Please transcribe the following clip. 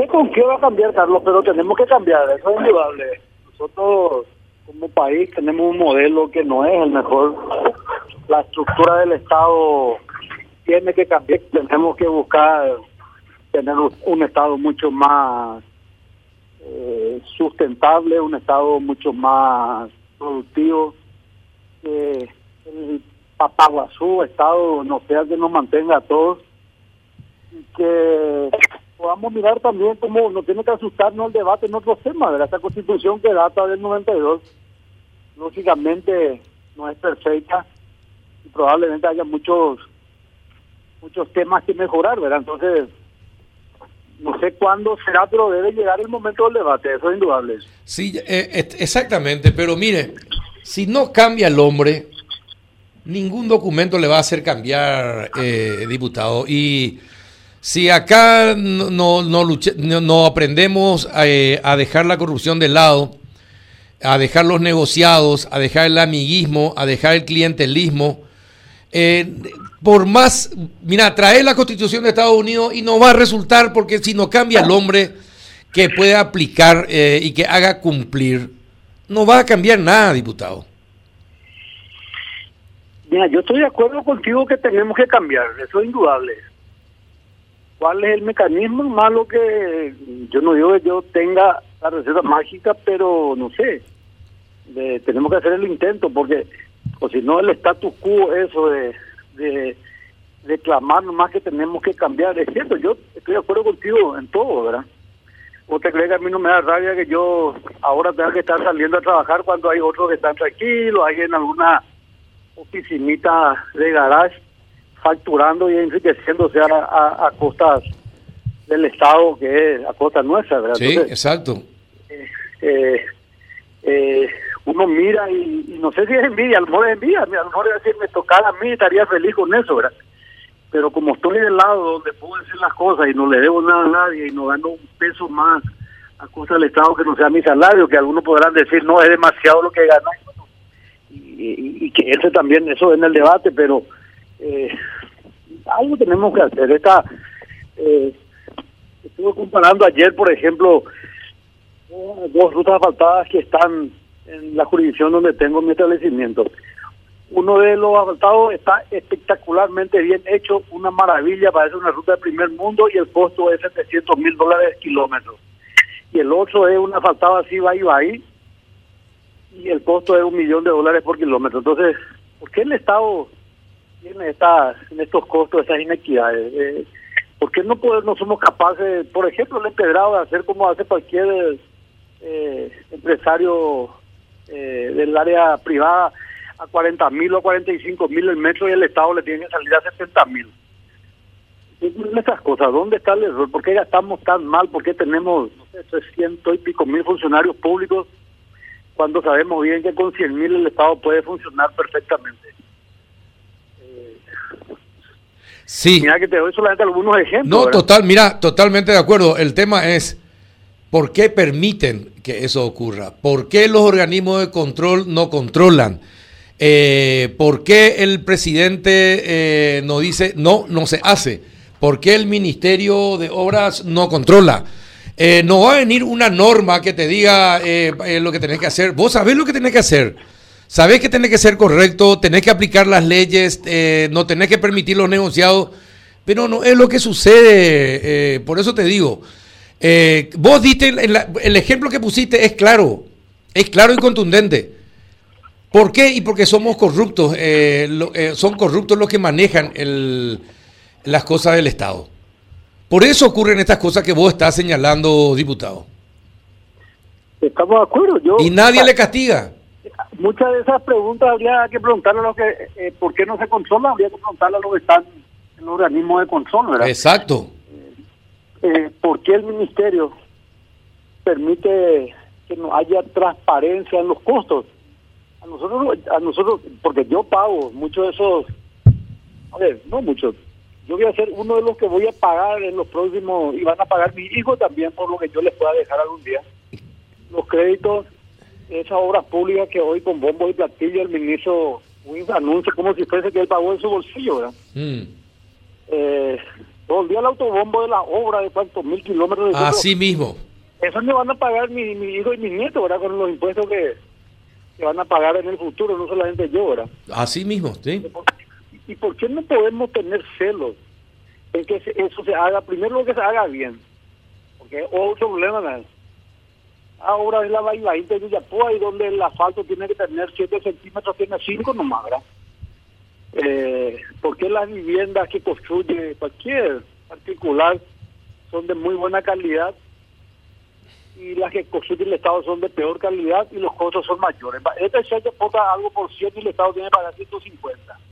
sé con qué va a cambiar, Carlos, pero tenemos que cambiar, eso es indudable. Nosotros como país tenemos un modelo que no es el mejor. La estructura del Estado tiene que cambiar, tenemos que buscar tener un Estado mucho más eh, sustentable, un Estado mucho más productivo, que el papaguazú Estado no sea que nos mantenga a todos y que podamos mirar también cómo no tiene que asustarnos el debate en otros temas, de esta constitución que data del 92, lógicamente no es perfecta y probablemente haya muchos muchos temas que mejorar, ¿verdad? Entonces, no sé cuándo será, pero debe llegar el momento del debate, eso es indudable. Sí, eh, exactamente, pero mire, si no cambia el hombre, ningún documento le va a hacer cambiar, eh, diputado. Y si acá no, no, no, aprendemos eh, a, dejar la corrupción de lado, a dejar los negociados, a dejar el amiguismo, a dejar el clientelismo, eh, por más, mira, traer la constitución de Estados Unidos y no va a resultar porque si no cambia el hombre que puede aplicar eh, y que haga cumplir, no va a cambiar nada, diputado. Mira, yo estoy de acuerdo contigo que tenemos que cambiar, eso es indudable cuál es el mecanismo malo que yo no digo que yo tenga la receta mágica, pero no sé, tenemos que hacer el intento porque o si no el status quo eso de, de, de clamar nomás que tenemos que cambiar, es cierto, yo estoy de acuerdo contigo en todo, ¿verdad? ¿O te crees que a mí no me da rabia que yo ahora tenga que estar saliendo a trabajar cuando hay otros que están tranquilos, hay en alguna oficinita de garage facturando y enriqueciéndose a, a, costas del Estado, que es a costa nuestra, ¿verdad? Sí, exacto. Eh, eh, uno mira y, no sé si es envidia, a lo mejor es envidia, a lo mejor es decir, me tocara a mí, estaría feliz con eso, ¿verdad? Pero como estoy del lado donde puedo decir las cosas y no le debo nada a nadie y no gano un peso más a costa del Estado que no sea mi salario, que algunos podrán decir, no, es demasiado lo que gano. Y, y que ese también, eso en el debate, pero eh, algo tenemos que hacer. Esta, eh, estuve comparando ayer, por ejemplo, dos rutas asfaltadas que están en la jurisdicción donde tengo mi establecimiento. Uno de los asfaltados está espectacularmente bien hecho, una maravilla, parece una ruta de primer mundo y el costo es 700 mil dólares kilómetros. Y el otro es un asfaltado así, va y va ahí, y el costo es un millón de dólares por kilómetro. Entonces, ¿por qué el Estado en estos costos, esas inequidades. Eh, ¿Por qué no, podemos, no somos capaces, por ejemplo, el empedrado, de hacer como hace cualquier eh, empresario eh, del área privada a 40 mil o a 45 mil el metro y el Estado le tiene que salir a 70 mil? Estas cosas, ¿dónde está el error? ¿Por qué gastamos tan mal? ¿Por qué tenemos no sé, 300 y pico mil funcionarios públicos cuando sabemos bien que con 100 mil el Estado puede funcionar perfectamente? Sí. Mira que te doy solamente algunos ejemplos. No, total, mira, totalmente de acuerdo. El tema es por qué permiten que eso ocurra, por qué los organismos de control no controlan. Eh, ¿Por qué el presidente eh, no dice no, no se hace? ¿Por qué el Ministerio de Obras no controla? Eh, no va a venir una norma que te diga lo que tenés que hacer. Vos sabés lo que tenés que hacer. Sabés que tenés que ser correcto, tenés que aplicar las leyes, eh, no tenés que permitir los negociados, pero no es lo que sucede. Eh, por eso te digo, eh, vos diste, el ejemplo que pusiste es claro, es claro y contundente. ¿Por qué? Y porque somos corruptos, son corruptos los que manejan las cosas del Estado. Por eso ocurren estas cosas que vos estás señalando, diputado. Estamos de acuerdo. y nadie le castiga muchas de esas preguntas habría que preguntarle a los que, eh, ¿por qué no se controla? Habría que preguntarle a los que están en el organismo de control, ¿verdad? Exacto. Eh, ¿Por qué el ministerio permite que no haya transparencia en los costos? A nosotros, a nosotros, porque yo pago muchos de esos, a ver, no muchos, yo voy a ser uno de los que voy a pagar en los próximos, y van a pagar mi hijo también por lo que yo les pueda dejar algún día, los créditos esas obras públicas que hoy con bombo y platillo el ministro un anuncio como si fuese que él pagó en su bolsillo, ¿verdad? Mm. Eh, todo el día el autobombo de la obra de cuántos mil kilómetros. De Así mismo. Eso me van a pagar mi, mi hijo y mi nieto, ¿verdad? Con los impuestos que, que van a pagar en el futuro, no solamente yo, ¿verdad? Así mismo, sí. ¿Y por qué no podemos tener celos en que eso se haga, primero lo que se haga bien? Porque otro problema es ahora es la bailadita de Villapoa y donde el asfalto tiene que tener 7 centímetros, tiene 5 nomás, ¿verdad? Eh, porque las viviendas que construye cualquier particular son de muy buena calidad y las que construye el Estado son de peor calidad y los costos son mayores. Este se aporta algo por 100 y el Estado tiene que pagar 150.